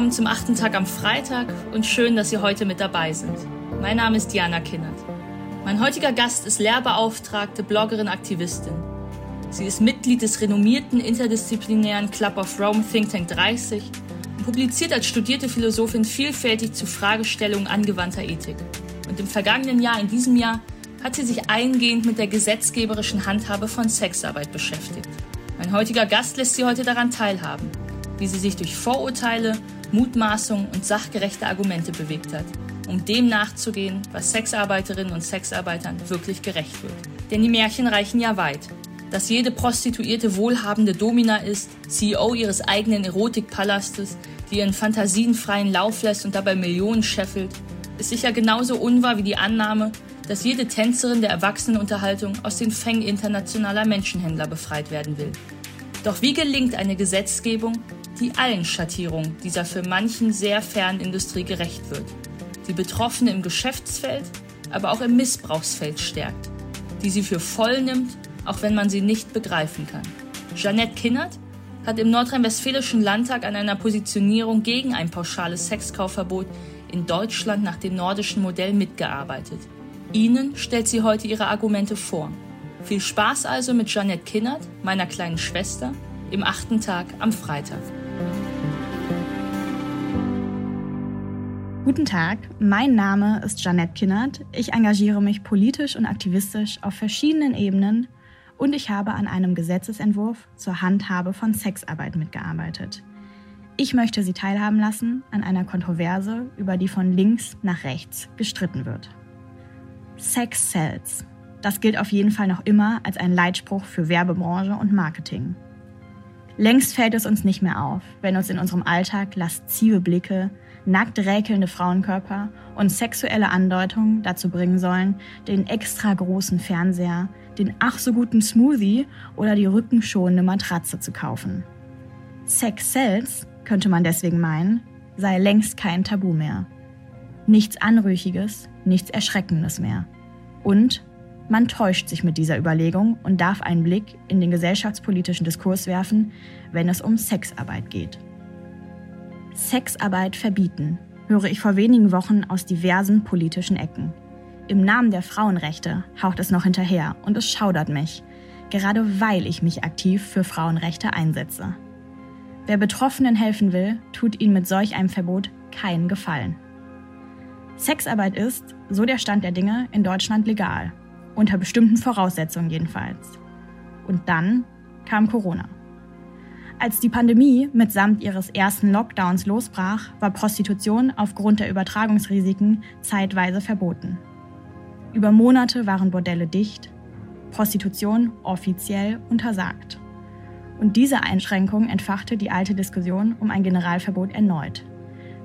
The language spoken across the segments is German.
willkommen zum achten Tag am Freitag und schön, dass Sie heute mit dabei sind. Mein Name ist Diana Kinnert. Mein heutiger Gast ist Lehrbeauftragte, Bloggerin, Aktivistin. Sie ist Mitglied des renommierten interdisziplinären Club of Rome Think Tank 30 und publiziert als studierte Philosophin vielfältig zu Fragestellungen angewandter Ethik. Und im vergangenen Jahr, in diesem Jahr, hat sie sich eingehend mit der gesetzgeberischen Handhabe von Sexarbeit beschäftigt. Mein heutiger Gast lässt Sie heute daran teilhaben, wie sie sich durch Vorurteile, Mutmaßungen und sachgerechte Argumente bewegt hat, um dem nachzugehen, was Sexarbeiterinnen und Sexarbeitern wirklich gerecht wird. Denn die Märchen reichen ja weit. Dass jede Prostituierte wohlhabende Domina ist, CEO ihres eigenen Erotikpalastes, die ihren Fantasien freien Lauf lässt und dabei Millionen scheffelt, ist sicher genauso unwahr wie die Annahme, dass jede Tänzerin der Erwachsenenunterhaltung aus den Fängen internationaler Menschenhändler befreit werden will. Doch wie gelingt eine Gesetzgebung, die allen Schattierungen dieser für manchen sehr fernen Industrie gerecht wird, die Betroffene im Geschäftsfeld, aber auch im Missbrauchsfeld stärkt, die sie für voll nimmt, auch wenn man sie nicht begreifen kann. Jeanette Kinnert hat im Nordrhein-Westfälischen Landtag an einer Positionierung gegen ein pauschales Sexkaufverbot in Deutschland nach dem nordischen Modell mitgearbeitet. Ihnen stellt sie heute ihre Argumente vor. Viel Spaß also mit Jeanette Kinnert, meiner kleinen Schwester, im achten Tag am Freitag. Guten Tag, mein Name ist Jeanette Kinnert. Ich engagiere mich politisch und aktivistisch auf verschiedenen Ebenen und ich habe an einem Gesetzesentwurf zur Handhabe von Sexarbeit mitgearbeitet. Ich möchte Sie teilhaben lassen an einer Kontroverse, über die von links nach rechts gestritten wird. Sex sells. Das gilt auf jeden Fall noch immer als ein Leitspruch für Werbebranche und Marketing. Längst fällt es uns nicht mehr auf, wenn uns in unserem Alltag laszive Blicke, nackt räkelnde Frauenkörper und sexuelle Andeutungen dazu bringen sollen, den extra großen Fernseher, den ach so guten Smoothie oder die rückenschonende Matratze zu kaufen. Sex sells könnte man deswegen meinen, sei längst kein Tabu mehr. Nichts Anrüchiges, nichts Erschreckendes mehr. Und man täuscht sich mit dieser Überlegung und darf einen Blick in den gesellschaftspolitischen Diskurs werfen, wenn es um Sexarbeit geht. Sexarbeit verbieten, höre ich vor wenigen Wochen aus diversen politischen Ecken. Im Namen der Frauenrechte haucht es noch hinterher und es schaudert mich, gerade weil ich mich aktiv für Frauenrechte einsetze. Wer Betroffenen helfen will, tut ihnen mit solch einem Verbot keinen Gefallen. Sexarbeit ist, so der Stand der Dinge, in Deutschland legal. Unter bestimmten Voraussetzungen jedenfalls. Und dann kam Corona. Als die Pandemie mitsamt ihres ersten Lockdowns losbrach, war Prostitution aufgrund der Übertragungsrisiken zeitweise verboten. Über Monate waren Bordelle dicht, Prostitution offiziell untersagt. Und diese Einschränkung entfachte die alte Diskussion um ein Generalverbot erneut.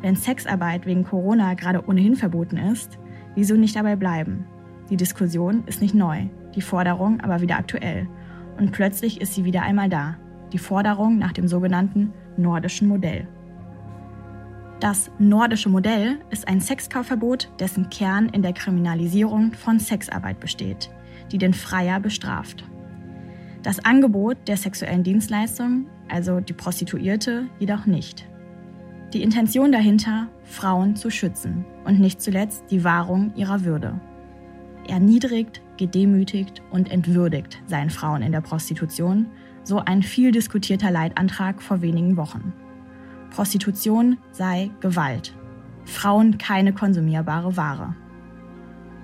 Wenn Sexarbeit wegen Corona gerade ohnehin verboten ist, wieso nicht dabei bleiben? Die Diskussion ist nicht neu, die Forderung aber wieder aktuell. Und plötzlich ist sie wieder einmal da, die Forderung nach dem sogenannten nordischen Modell. Das nordische Modell ist ein Sexkaufverbot, dessen Kern in der Kriminalisierung von Sexarbeit besteht, die den Freier bestraft. Das Angebot der sexuellen Dienstleistung, also die Prostituierte, jedoch nicht. Die Intention dahinter, Frauen zu schützen und nicht zuletzt die Wahrung ihrer Würde. Erniedrigt, gedemütigt und entwürdigt seien Frauen in der Prostitution, so ein viel diskutierter Leitantrag vor wenigen Wochen. Prostitution sei Gewalt. Frauen keine konsumierbare Ware.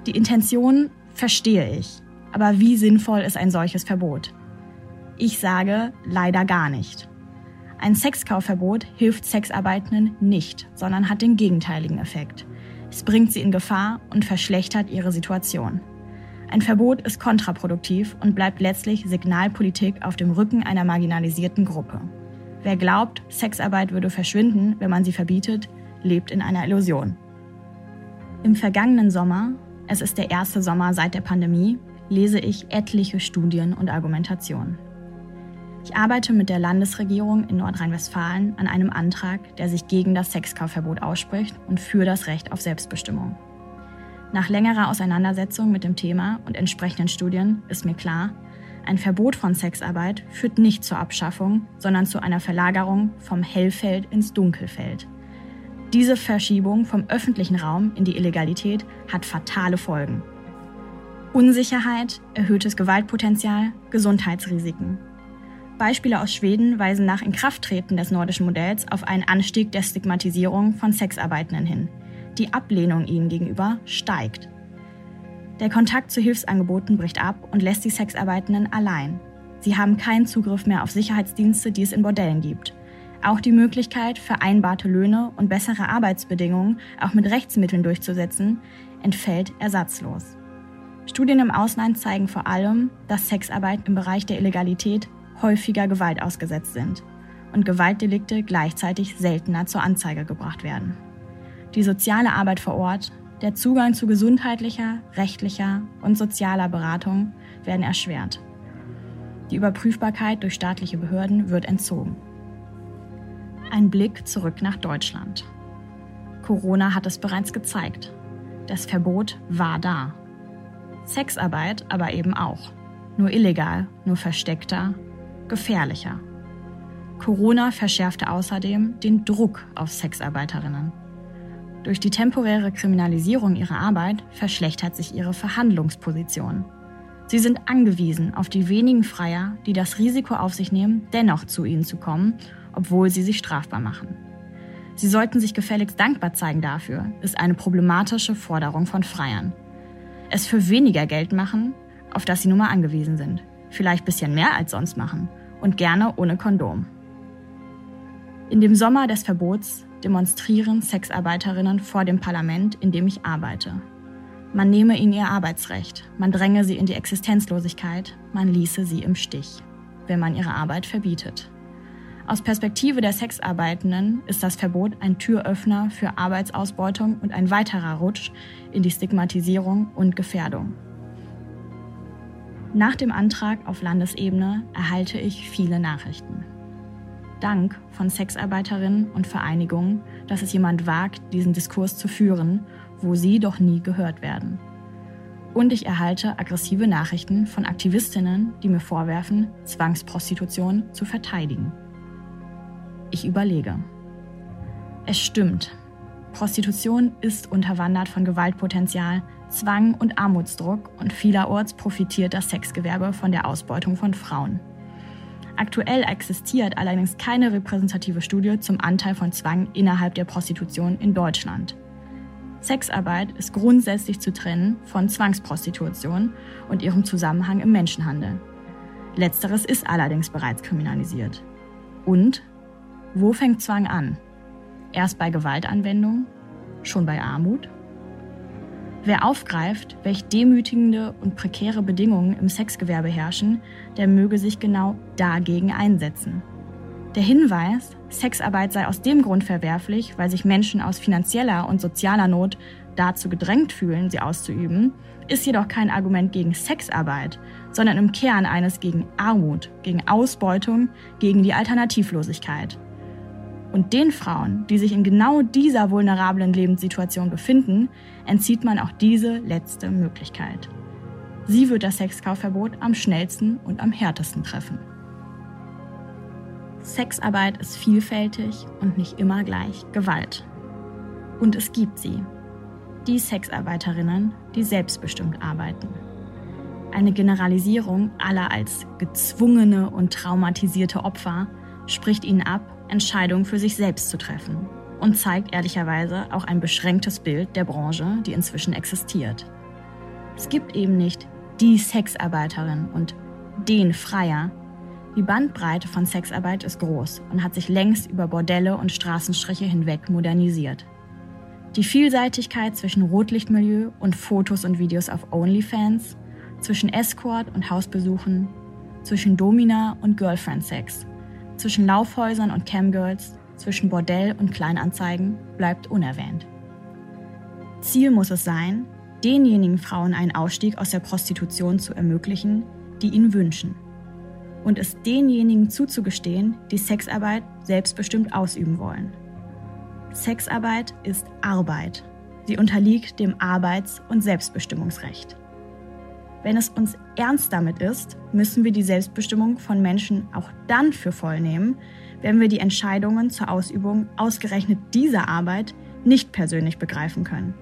Die Intention verstehe ich, aber wie sinnvoll ist ein solches Verbot? Ich sage leider gar nicht. Ein Sexkaufverbot hilft Sexarbeitenden nicht, sondern hat den gegenteiligen Effekt. Es bringt sie in Gefahr und verschlechtert ihre Situation. Ein Verbot ist kontraproduktiv und bleibt letztlich Signalpolitik auf dem Rücken einer marginalisierten Gruppe. Wer glaubt, Sexarbeit würde verschwinden, wenn man sie verbietet, lebt in einer Illusion. Im vergangenen Sommer, es ist der erste Sommer seit der Pandemie, lese ich etliche Studien und Argumentationen. Ich arbeite mit der Landesregierung in Nordrhein-Westfalen an einem Antrag, der sich gegen das Sexkaufverbot ausspricht und für das Recht auf Selbstbestimmung. Nach längerer Auseinandersetzung mit dem Thema und entsprechenden Studien ist mir klar, ein Verbot von Sexarbeit führt nicht zur Abschaffung, sondern zu einer Verlagerung vom Hellfeld ins Dunkelfeld. Diese Verschiebung vom öffentlichen Raum in die Illegalität hat fatale Folgen. Unsicherheit, erhöhtes Gewaltpotenzial, Gesundheitsrisiken. Beispiele aus Schweden weisen nach Inkrafttreten des nordischen Modells auf einen Anstieg der Stigmatisierung von Sexarbeitenden hin. Die Ablehnung ihnen gegenüber steigt. Der Kontakt zu Hilfsangeboten bricht ab und lässt die Sexarbeitenden allein. Sie haben keinen Zugriff mehr auf Sicherheitsdienste, die es in Bordellen gibt. Auch die Möglichkeit, vereinbarte Löhne und bessere Arbeitsbedingungen auch mit Rechtsmitteln durchzusetzen, entfällt ersatzlos. Studien im Ausland zeigen vor allem, dass Sexarbeit im Bereich der Illegalität häufiger Gewalt ausgesetzt sind und Gewaltdelikte gleichzeitig seltener zur Anzeige gebracht werden. Die soziale Arbeit vor Ort, der Zugang zu gesundheitlicher, rechtlicher und sozialer Beratung werden erschwert. Die Überprüfbarkeit durch staatliche Behörden wird entzogen. Ein Blick zurück nach Deutschland. Corona hat es bereits gezeigt. Das Verbot war da. Sexarbeit aber eben auch. Nur illegal, nur versteckter, gefährlicher. Corona verschärfte außerdem den Druck auf Sexarbeiterinnen. Durch die temporäre Kriminalisierung ihrer Arbeit verschlechtert sich ihre Verhandlungsposition. Sie sind angewiesen auf die wenigen Freier, die das Risiko auf sich nehmen, dennoch zu ihnen zu kommen, obwohl sie sich strafbar machen. Sie sollten sich gefälligst dankbar zeigen dafür, ist eine problematische Forderung von Freiern. Es für weniger Geld machen, auf das sie nun mal angewiesen sind. Vielleicht bisschen mehr als sonst machen und gerne ohne Kondom. In dem Sommer des Verbots demonstrieren Sexarbeiterinnen vor dem Parlament, in dem ich arbeite. Man nehme ihnen ihr Arbeitsrecht, man dränge sie in die Existenzlosigkeit, man ließe sie im Stich, wenn man ihre Arbeit verbietet. Aus Perspektive der Sexarbeitenden ist das Verbot ein Türöffner für Arbeitsausbeutung und ein weiterer Rutsch in die Stigmatisierung und Gefährdung. Nach dem Antrag auf Landesebene erhalte ich viele Nachrichten. Dank von Sexarbeiterinnen und Vereinigungen, dass es jemand wagt, diesen Diskurs zu führen, wo sie doch nie gehört werden. Und ich erhalte aggressive Nachrichten von Aktivistinnen, die mir vorwerfen, Zwangsprostitution zu verteidigen. Ich überlege. Es stimmt. Prostitution ist unterwandert von Gewaltpotenzial, Zwang und Armutsdruck und vielerorts profitiert das Sexgewerbe von der Ausbeutung von Frauen. Aktuell existiert allerdings keine repräsentative Studie zum Anteil von Zwang innerhalb der Prostitution in Deutschland. Sexarbeit ist grundsätzlich zu trennen von Zwangsprostitution und ihrem Zusammenhang im Menschenhandel. Letzteres ist allerdings bereits kriminalisiert. Und wo fängt Zwang an? Erst bei Gewaltanwendung? Schon bei Armut? Wer aufgreift, welch demütigende und prekäre Bedingungen im Sexgewerbe herrschen, der möge sich genau dagegen einsetzen. Der Hinweis, Sexarbeit sei aus dem Grund verwerflich, weil sich Menschen aus finanzieller und sozialer Not dazu gedrängt fühlen, sie auszuüben, ist jedoch kein Argument gegen Sexarbeit, sondern im Kern eines gegen Armut, gegen Ausbeutung, gegen die Alternativlosigkeit. Und den Frauen, die sich in genau dieser vulnerablen Lebenssituation befinden, entzieht man auch diese letzte Möglichkeit. Sie wird das Sexkaufverbot am schnellsten und am härtesten treffen. Sexarbeit ist vielfältig und nicht immer gleich Gewalt. Und es gibt sie. Die Sexarbeiterinnen, die selbstbestimmt arbeiten. Eine Generalisierung aller als gezwungene und traumatisierte Opfer spricht ihnen ab, Entscheidungen für sich selbst zu treffen und zeigt ehrlicherweise auch ein beschränktes Bild der Branche, die inzwischen existiert. Es gibt eben nicht die Sexarbeiterin und den Freier. Die Bandbreite von Sexarbeit ist groß und hat sich längst über Bordelle und Straßenstriche hinweg modernisiert. Die Vielseitigkeit zwischen Rotlichtmilieu und Fotos und Videos auf OnlyFans, zwischen Escort und Hausbesuchen, zwischen Domina und Girlfriend-Sex zwischen Laufhäusern und Camgirls, zwischen Bordell und Kleinanzeigen bleibt unerwähnt. Ziel muss es sein, denjenigen Frauen einen Ausstieg aus der Prostitution zu ermöglichen, die ihn wünschen. Und es denjenigen zuzugestehen, die Sexarbeit selbstbestimmt ausüben wollen. Sexarbeit ist Arbeit. Sie unterliegt dem Arbeits- und Selbstbestimmungsrecht. Wenn es uns ernst damit ist, müssen wir die Selbstbestimmung von Menschen auch dann für voll nehmen, wenn wir die Entscheidungen zur Ausübung ausgerechnet dieser Arbeit nicht persönlich begreifen können.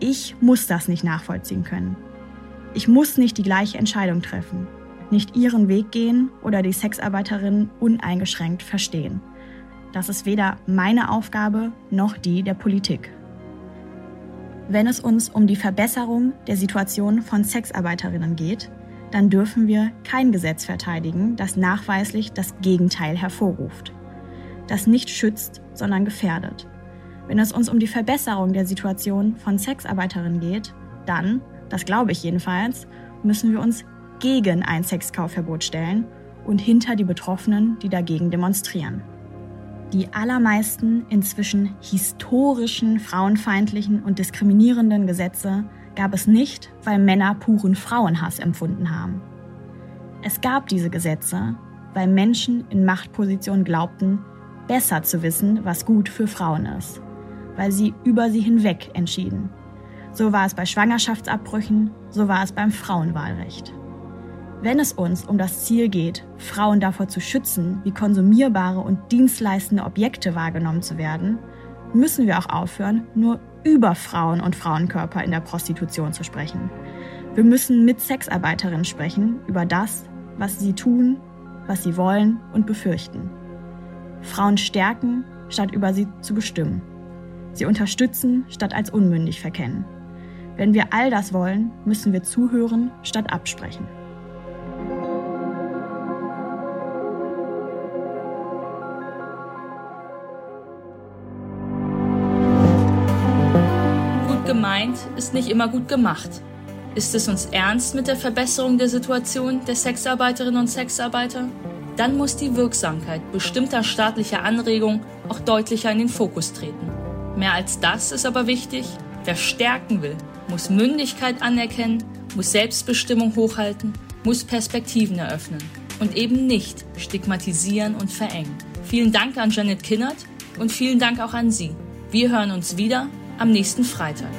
Ich muss das nicht nachvollziehen können. Ich muss nicht die gleiche Entscheidung treffen, nicht ihren Weg gehen oder die Sexarbeiterin uneingeschränkt verstehen. Das ist weder meine Aufgabe noch die der Politik. Wenn es uns um die Verbesserung der Situation von Sexarbeiterinnen geht, dann dürfen wir kein Gesetz verteidigen, das nachweislich das Gegenteil hervorruft, das nicht schützt, sondern gefährdet. Wenn es uns um die Verbesserung der Situation von Sexarbeiterinnen geht, dann, das glaube ich jedenfalls, müssen wir uns gegen ein Sexkaufverbot stellen und hinter die Betroffenen, die dagegen demonstrieren. Die allermeisten inzwischen historischen, frauenfeindlichen und diskriminierenden Gesetze gab es nicht, weil Männer puren Frauenhass empfunden haben. Es gab diese Gesetze, weil Menschen in Machtpositionen glaubten, besser zu wissen, was gut für Frauen ist weil sie über sie hinweg entschieden. So war es bei Schwangerschaftsabbrüchen, so war es beim Frauenwahlrecht. Wenn es uns um das Ziel geht, Frauen davor zu schützen, wie konsumierbare und dienstleistende Objekte wahrgenommen zu werden, müssen wir auch aufhören, nur über Frauen und Frauenkörper in der Prostitution zu sprechen. Wir müssen mit Sexarbeiterinnen sprechen über das, was sie tun, was sie wollen und befürchten. Frauen stärken, statt über sie zu bestimmen. Sie unterstützen, statt als unmündig verkennen. Wenn wir all das wollen, müssen wir zuhören, statt absprechen. Gemeint ist nicht immer gut gemacht. Ist es uns ernst mit der Verbesserung der Situation der Sexarbeiterinnen und Sexarbeiter? Dann muss die Wirksamkeit bestimmter staatlicher Anregungen auch deutlicher in den Fokus treten. Mehr als das ist aber wichtig, wer stärken will, muss Mündigkeit anerkennen, muss Selbstbestimmung hochhalten, muss Perspektiven eröffnen und eben nicht stigmatisieren und verengen. Vielen Dank an Janet Kinnert und vielen Dank auch an Sie. Wir hören uns wieder am nächsten Freitag.